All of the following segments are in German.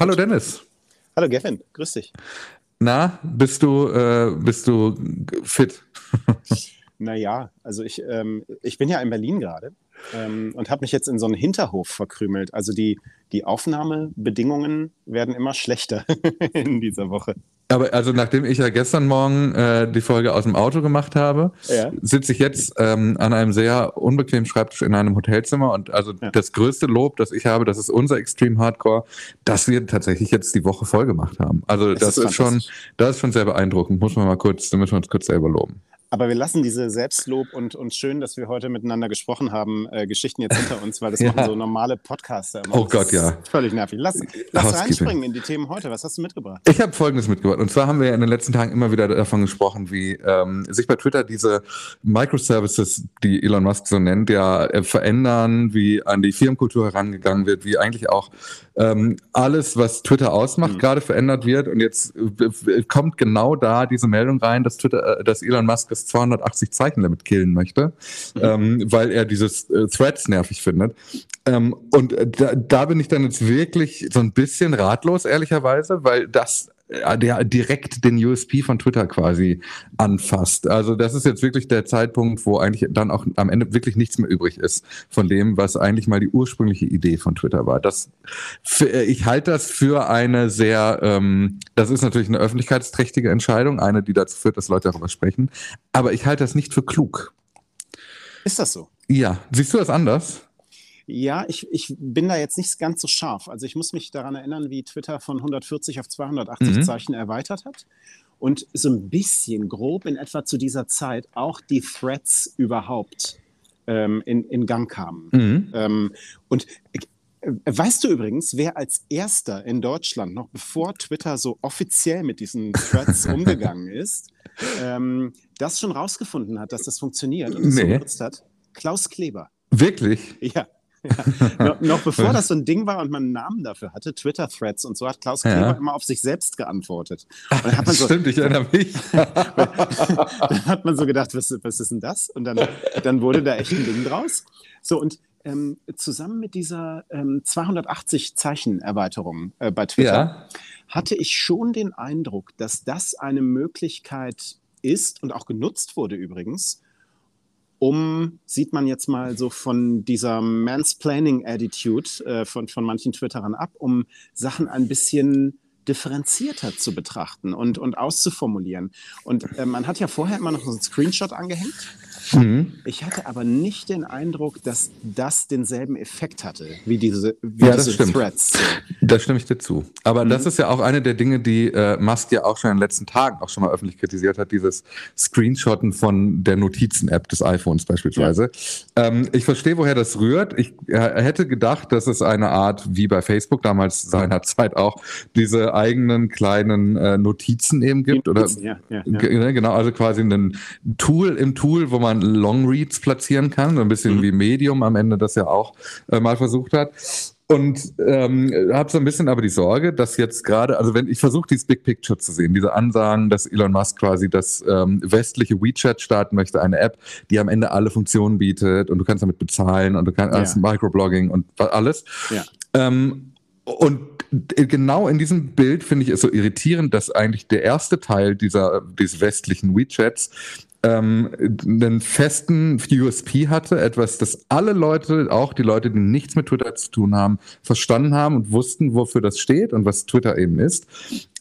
Hallo Dennis. Hallo Gavin, grüß dich. Na, bist du, äh, bist du fit? naja, also ich, ähm, ich bin ja in Berlin gerade ähm, und habe mich jetzt in so einen Hinterhof verkrümelt. Also die, die Aufnahmebedingungen werden immer schlechter in dieser Woche. Aber also nachdem ich ja gestern Morgen äh, die Folge aus dem Auto gemacht habe, ja. sitze ich jetzt ähm, an einem sehr unbequemen Schreibtisch in einem Hotelzimmer und also ja. das größte Lob, das ich habe, das ist unser Extreme Hardcore, dass wir tatsächlich jetzt die Woche voll gemacht haben. Also das, das ist, ist schon, das ist schon sehr beeindruckend. Muss man mal kurz, da müssen wir uns kurz selber loben. Aber wir lassen diese Selbstlob und, und schön, dass wir heute miteinander gesprochen haben, äh, Geschichten jetzt hinter uns, weil das ja. machen so normale Podcaster immer. Oh Gott, ja. Völlig nervig. Lass, lass reinspringen in die Themen heute. Was hast du mitgebracht? Ich habe Folgendes mitgebracht. Und zwar haben wir ja in den letzten Tagen immer wieder davon gesprochen, wie ähm, sich bei Twitter diese Microservices, die Elon Musk so nennt, ja äh, verändern, wie an die Firmenkultur herangegangen wird, wie eigentlich auch ähm, alles, was Twitter ausmacht, mhm. gerade verändert wird. Und jetzt äh, kommt genau da diese Meldung rein, dass Twitter, äh, dass Elon Musk das 280 Zeichen Limit killen möchte, mhm. ähm, weil er dieses äh, Threads nervig findet. Ähm, und äh, da, da bin ich dann jetzt wirklich so ein bisschen ratlos, ehrlicherweise, weil das der direkt den USP von Twitter quasi anfasst. Also das ist jetzt wirklich der Zeitpunkt, wo eigentlich dann auch am Ende wirklich nichts mehr übrig ist von dem, was eigentlich mal die ursprüngliche Idee von Twitter war. Das, ich halte das für eine sehr, ähm, das ist natürlich eine öffentlichkeitsträchtige Entscheidung, eine, die dazu führt, dass Leute darüber sprechen, aber ich halte das nicht für klug. Ist das so? Ja. Siehst du das anders? Ja, ich, ich bin da jetzt nicht ganz so scharf. Also ich muss mich daran erinnern, wie Twitter von 140 auf 280 mhm. Zeichen erweitert hat und so ein bisschen grob in etwa zu dieser Zeit auch die Threads überhaupt ähm, in, in Gang kamen. Mhm. Ähm, und äh, Weißt du übrigens, wer als erster in Deutschland, noch bevor Twitter so offiziell mit diesen Threads umgegangen ist, ähm, das schon rausgefunden hat, dass das funktioniert und es nee. so genutzt hat? Klaus Kleber. Wirklich? Ja. Ja. noch, noch, bevor das so ein Ding war und man einen Namen dafür hatte, Twitter-Threads und so hat Klaus Kleber ja. immer auf sich selbst geantwortet. Und hat man so, Stimmt, ich erinnere mich. dann hat man so gedacht, was, was ist denn das? Und dann, dann wurde da echt ein Ding draus. So, und ähm, zusammen mit dieser ähm, 280-Zeichen-Erweiterung äh, bei Twitter ja. hatte ich schon den Eindruck, dass das eine Möglichkeit ist und auch genutzt wurde übrigens, um, sieht man jetzt mal so von dieser Mansplaining-Attitude äh, von, von manchen Twitterern ab, um Sachen ein bisschen differenzierter zu betrachten und, und auszuformulieren. Und äh, man hat ja vorher immer noch so einen Screenshot angehängt Mhm. Ich hatte aber nicht den Eindruck, dass das denselben Effekt hatte wie diese, wie ja, diese Threads. Da stimme ich dir zu. Aber mhm. das ist ja auch eine der Dinge, die äh, Musk ja auch schon in den letzten Tagen auch schon mal öffentlich kritisiert hat, dieses Screenshotten von der Notizen-App des iPhones beispielsweise. Ja. Ähm, ich verstehe, woher das rührt. Ich äh, hätte gedacht, dass es eine Art, wie bei Facebook damals seinerzeit auch, diese eigenen kleinen äh, Notizen eben gibt. Notizen, oder ja, ja, ne, genau, also quasi ein Tool im Tool, wo man Longreads platzieren kann, so ein bisschen mhm. wie Medium am Ende das ja auch äh, mal versucht hat. Und ähm, habe so ein bisschen aber die Sorge, dass jetzt gerade, also wenn ich versuche, dieses Big Picture zu sehen, diese Ansagen, dass Elon Musk quasi das ähm, westliche WeChat starten möchte, eine App, die am Ende alle Funktionen bietet und du kannst damit bezahlen und du kannst ja. Microblogging und alles. Ja. Ähm, und genau in diesem Bild finde ich es so irritierend, dass eigentlich der erste Teil dieser, dieses westlichen WeChats ähm, einen festen USP hatte, etwas, das alle Leute, auch die Leute, die nichts mit Twitter zu tun haben, verstanden haben und wussten, wofür das steht und was Twitter eben ist.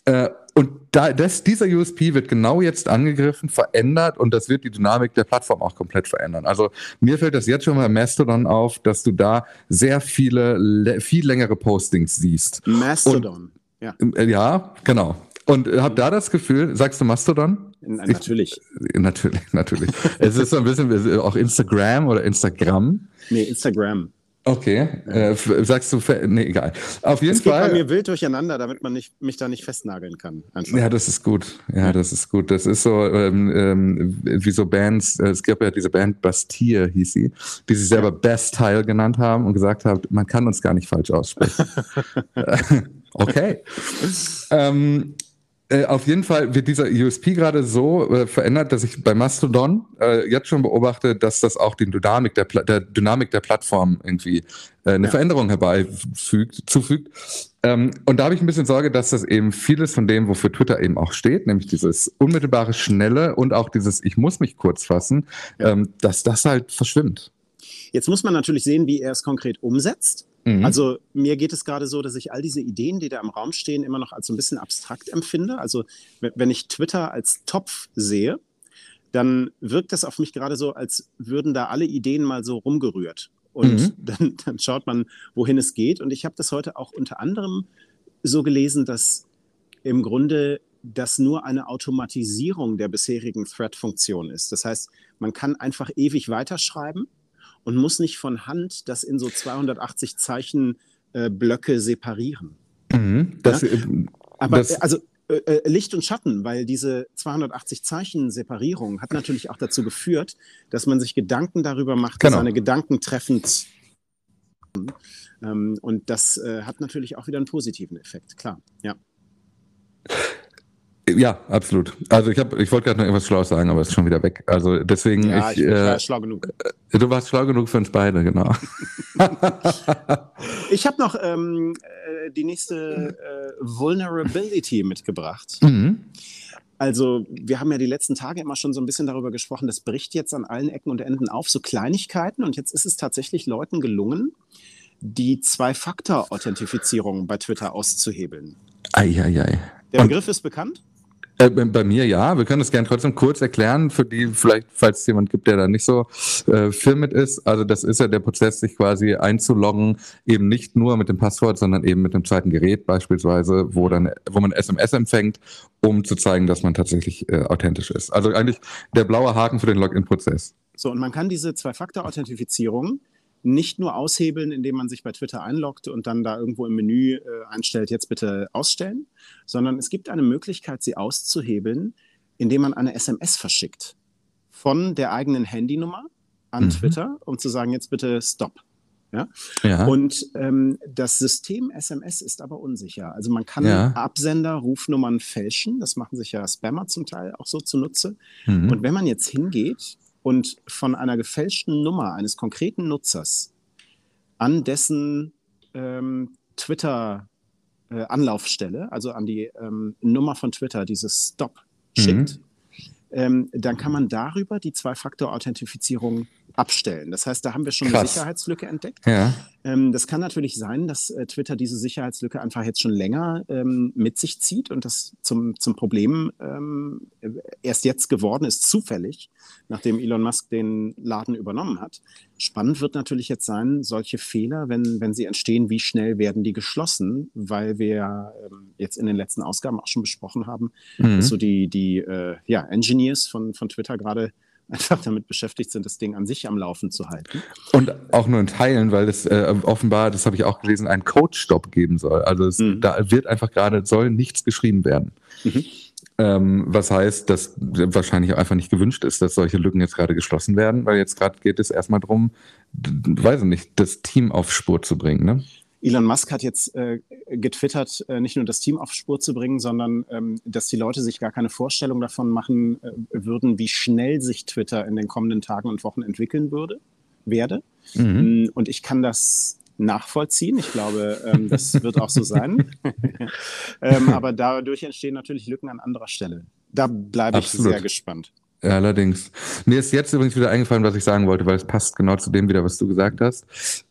Äh, und da, das, dieser USP wird genau jetzt angegriffen, verändert und das wird die Dynamik der Plattform auch komplett verändern. Also mir fällt das jetzt schon mal Mastodon auf, dass du da sehr viele, viel längere Postings siehst. Mastodon, und, ja. Äh, ja, genau. Und äh, hab da das Gefühl, sagst du Mastodon? Natürlich. Ich, natürlich, natürlich. es ist so ein bisschen auch Instagram oder Instagram. Nee, Instagram. Okay, äh, sagst du, nee, egal. Auf jeden es Fall. geht bei mir wild durcheinander, damit man nicht, mich da nicht festnageln kann. Einfach. Ja, das ist gut. Ja, das ist gut. Das ist so ähm, ähm, wie so Bands. Äh, es gab ja diese Band Bastille, hieß sie, die sich selber ja. Best Style genannt haben und gesagt haben, man kann uns gar nicht falsch aussprechen. okay. ähm, Äh, auf jeden Fall wird dieser USP gerade so äh, verändert, dass ich bei Mastodon äh, jetzt schon beobachte, dass das auch die Dynamik der, Pla der Dynamik der Plattform irgendwie äh, eine ja. Veränderung herbeifügt, zufügt. Ähm, und da habe ich ein bisschen Sorge, dass das eben vieles von dem, wofür Twitter eben auch steht, nämlich dieses unmittelbare, schnelle und auch dieses Ich muss mich kurz fassen, ja. ähm, dass das halt verschwimmt. Jetzt muss man natürlich sehen, wie er es konkret umsetzt. Mhm. Also mir geht es gerade so, dass ich all diese Ideen, die da im Raum stehen, immer noch als so ein bisschen abstrakt empfinde. Also wenn ich Twitter als Topf sehe, dann wirkt das auf mich gerade so, als würden da alle Ideen mal so rumgerührt. Und mhm. dann, dann schaut man, wohin es geht. Und ich habe das heute auch unter anderem so gelesen, dass im Grunde das nur eine Automatisierung der bisherigen Thread-Funktion ist. Das heißt, man kann einfach ewig weiterschreiben und muss nicht von Hand das in so 280 Zeichen äh, Blöcke separieren. Mhm, das, ja? Äh, Aber das, also äh, äh, Licht und Schatten, weil diese 280 Zeichen Separierung hat natürlich auch dazu geführt, dass man sich Gedanken darüber macht, genau. seine Gedanken treffend ähm, und das äh, hat natürlich auch wieder einen positiven Effekt, klar, ja. Ja, absolut. Also ich habe, ich wollte gerade noch irgendwas Schlaues sagen, aber es ist schon wieder weg. Also deswegen. Ja, ich, ich war äh, schlau genug. Äh, du warst schlau genug für uns beide, genau. ich habe noch ähm, äh, die nächste äh, Vulnerability mitgebracht. Mhm. Also, wir haben ja die letzten Tage immer schon so ein bisschen darüber gesprochen, das bricht jetzt an allen Ecken und Enden auf, so Kleinigkeiten. Und jetzt ist es tatsächlich Leuten gelungen, die Zwei-Faktor-Authentifizierung bei Twitter auszuhebeln. Eieiei. Ei, ei. Der Begriff ist bekannt? Äh, bei mir ja, wir können es gerne trotzdem kurz erklären, für die vielleicht, falls es jemand gibt, der da nicht so äh, firm mit ist. Also das ist ja der Prozess, sich quasi einzuloggen, eben nicht nur mit dem Passwort, sondern eben mit dem zweiten Gerät beispielsweise, wo dann, wo man SMS empfängt, um zu zeigen, dass man tatsächlich äh, authentisch ist. Also eigentlich der blaue Haken für den Login-Prozess. So, und man kann diese Zwei-Faktor-Authentifizierung nicht nur aushebeln, indem man sich bei Twitter einloggt und dann da irgendwo im Menü äh, einstellt, jetzt bitte ausstellen, sondern es gibt eine Möglichkeit, sie auszuhebeln, indem man eine SMS verschickt von der eigenen Handynummer an mhm. Twitter, um zu sagen, jetzt bitte Stop. Ja? ja. Und ähm, das System SMS ist aber unsicher. Also man kann ja. Absender-Rufnummern fälschen. Das machen sich ja Spammer zum Teil auch so zunutze. Mhm. Und wenn man jetzt hingeht und von einer gefälschten Nummer eines konkreten Nutzers an dessen ähm, Twitter-Anlaufstelle, äh, also an die ähm, Nummer von Twitter, dieses Stop mhm. schickt, ähm, dann kann man darüber die Zwei-Faktor-Authentifizierung abstellen. Das heißt, da haben wir schon Krass. eine Sicherheitslücke entdeckt. Ja. Ähm, das kann natürlich sein, dass äh, Twitter diese Sicherheitslücke einfach jetzt schon länger ähm, mit sich zieht und das zum, zum Problem ähm, erst jetzt geworden ist, zufällig, nachdem Elon Musk den Laden übernommen hat. Spannend wird natürlich jetzt sein, solche Fehler, wenn, wenn sie entstehen, wie schnell werden die geschlossen, weil wir ähm, jetzt in den letzten Ausgaben auch schon besprochen haben, mhm. dass so die, die äh, ja, Engineers von, von Twitter gerade einfach damit beschäftigt sind, das Ding an sich am Laufen zu halten. Und auch nur in Teilen, weil es äh, offenbar, das habe ich auch gelesen, einen Code-Stop geben soll. Also es, mhm. da wird einfach gerade, soll nichts geschrieben werden. Mhm. Ähm, was heißt, dass wahrscheinlich einfach nicht gewünscht ist, dass solche Lücken jetzt gerade geschlossen werden, weil jetzt gerade geht es erstmal darum, weiß ich nicht, das Team auf Spur zu bringen. Ne? Elon Musk hat jetzt äh, getwittert, äh, nicht nur das Team auf Spur zu bringen, sondern ähm, dass die Leute sich gar keine Vorstellung davon machen äh, würden, wie schnell sich Twitter in den kommenden Tagen und Wochen entwickeln würde, werde. Mhm. Mm, und ich kann das nachvollziehen. Ich glaube, ähm, das wird auch so sein. ähm, aber dadurch entstehen natürlich Lücken an anderer Stelle. Da bleibe ich sehr gespannt. Ja, allerdings. Mir ist jetzt übrigens wieder eingefallen, was ich sagen wollte, weil es passt genau zu dem wieder, was du gesagt hast.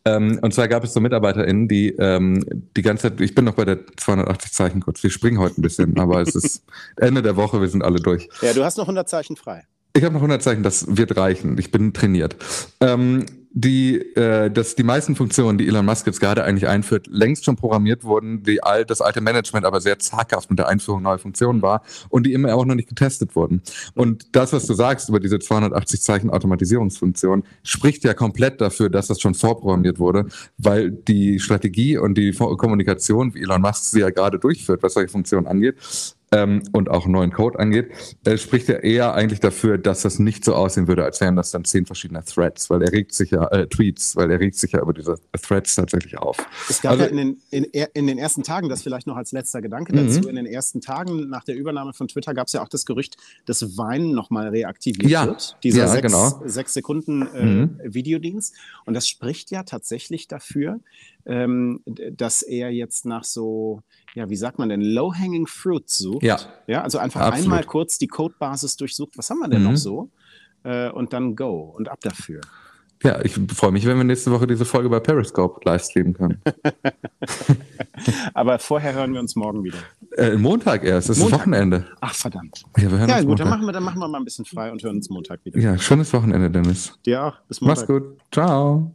Ähm, und zwar gab es so MitarbeiterInnen, die ähm, die ganze Zeit, ich bin noch bei der 280 Zeichen kurz, wir springen heute ein bisschen, aber es ist Ende der Woche, wir sind alle durch. Ja, du hast noch 100 Zeichen frei. Ich habe noch 100 Zeichen, das wird reichen. Ich bin trainiert. Ähm, die, äh, dass die meisten Funktionen, die Elon Musk jetzt gerade eigentlich einführt, längst schon programmiert wurden, die all, das alte Management aber sehr zaghaft mit der Einführung neuer Funktionen war und die immer auch noch nicht getestet wurden. Und das, was du sagst über diese 280 Zeichen Automatisierungsfunktion, spricht ja komplett dafür, dass das schon vorprogrammiert wurde, weil die Strategie und die Kommunikation, wie Elon Musk sie ja gerade durchführt, was solche Funktionen angeht, ähm, und auch neuen Code angeht, äh, spricht er eher eigentlich dafür, dass das nicht so aussehen würde, als wären das dann zehn verschiedene Threads, weil er regt sich ja, äh, Tweets, weil er regt sich ja über diese Threads tatsächlich auf. Es gab also, ja in den, in, in den ersten Tagen, das vielleicht noch als letzter Gedanke dazu, mhm. in den ersten Tagen nach der Übernahme von Twitter gab es ja auch das Gerücht, dass Wein nochmal reaktiviert ja. wird. Dieser ja, sechs, genau. sechs Sekunden äh, mhm. Videodienst. Und das spricht ja tatsächlich dafür, ähm, dass er jetzt nach so, ja, wie sagt man denn, low-hanging fruit sucht. Ja. ja also einfach Absolut. einmal kurz die Codebasis durchsucht. Was haben wir denn mhm. noch so? Äh, und dann go und ab dafür. Ja, ich freue mich, wenn wir nächste Woche diese Folge bei Periscope live streamen können. Aber vorher hören wir uns morgen wieder. Äh, Montag erst, es ist Wochenende. Ach, verdammt. Ja, wir hören ja gut, dann machen, wir, dann machen wir mal ein bisschen frei und hören uns Montag wieder. Ja, schönes Wochenende, Dennis. Dir auch. Bis Montag. Mach's gut. Ciao.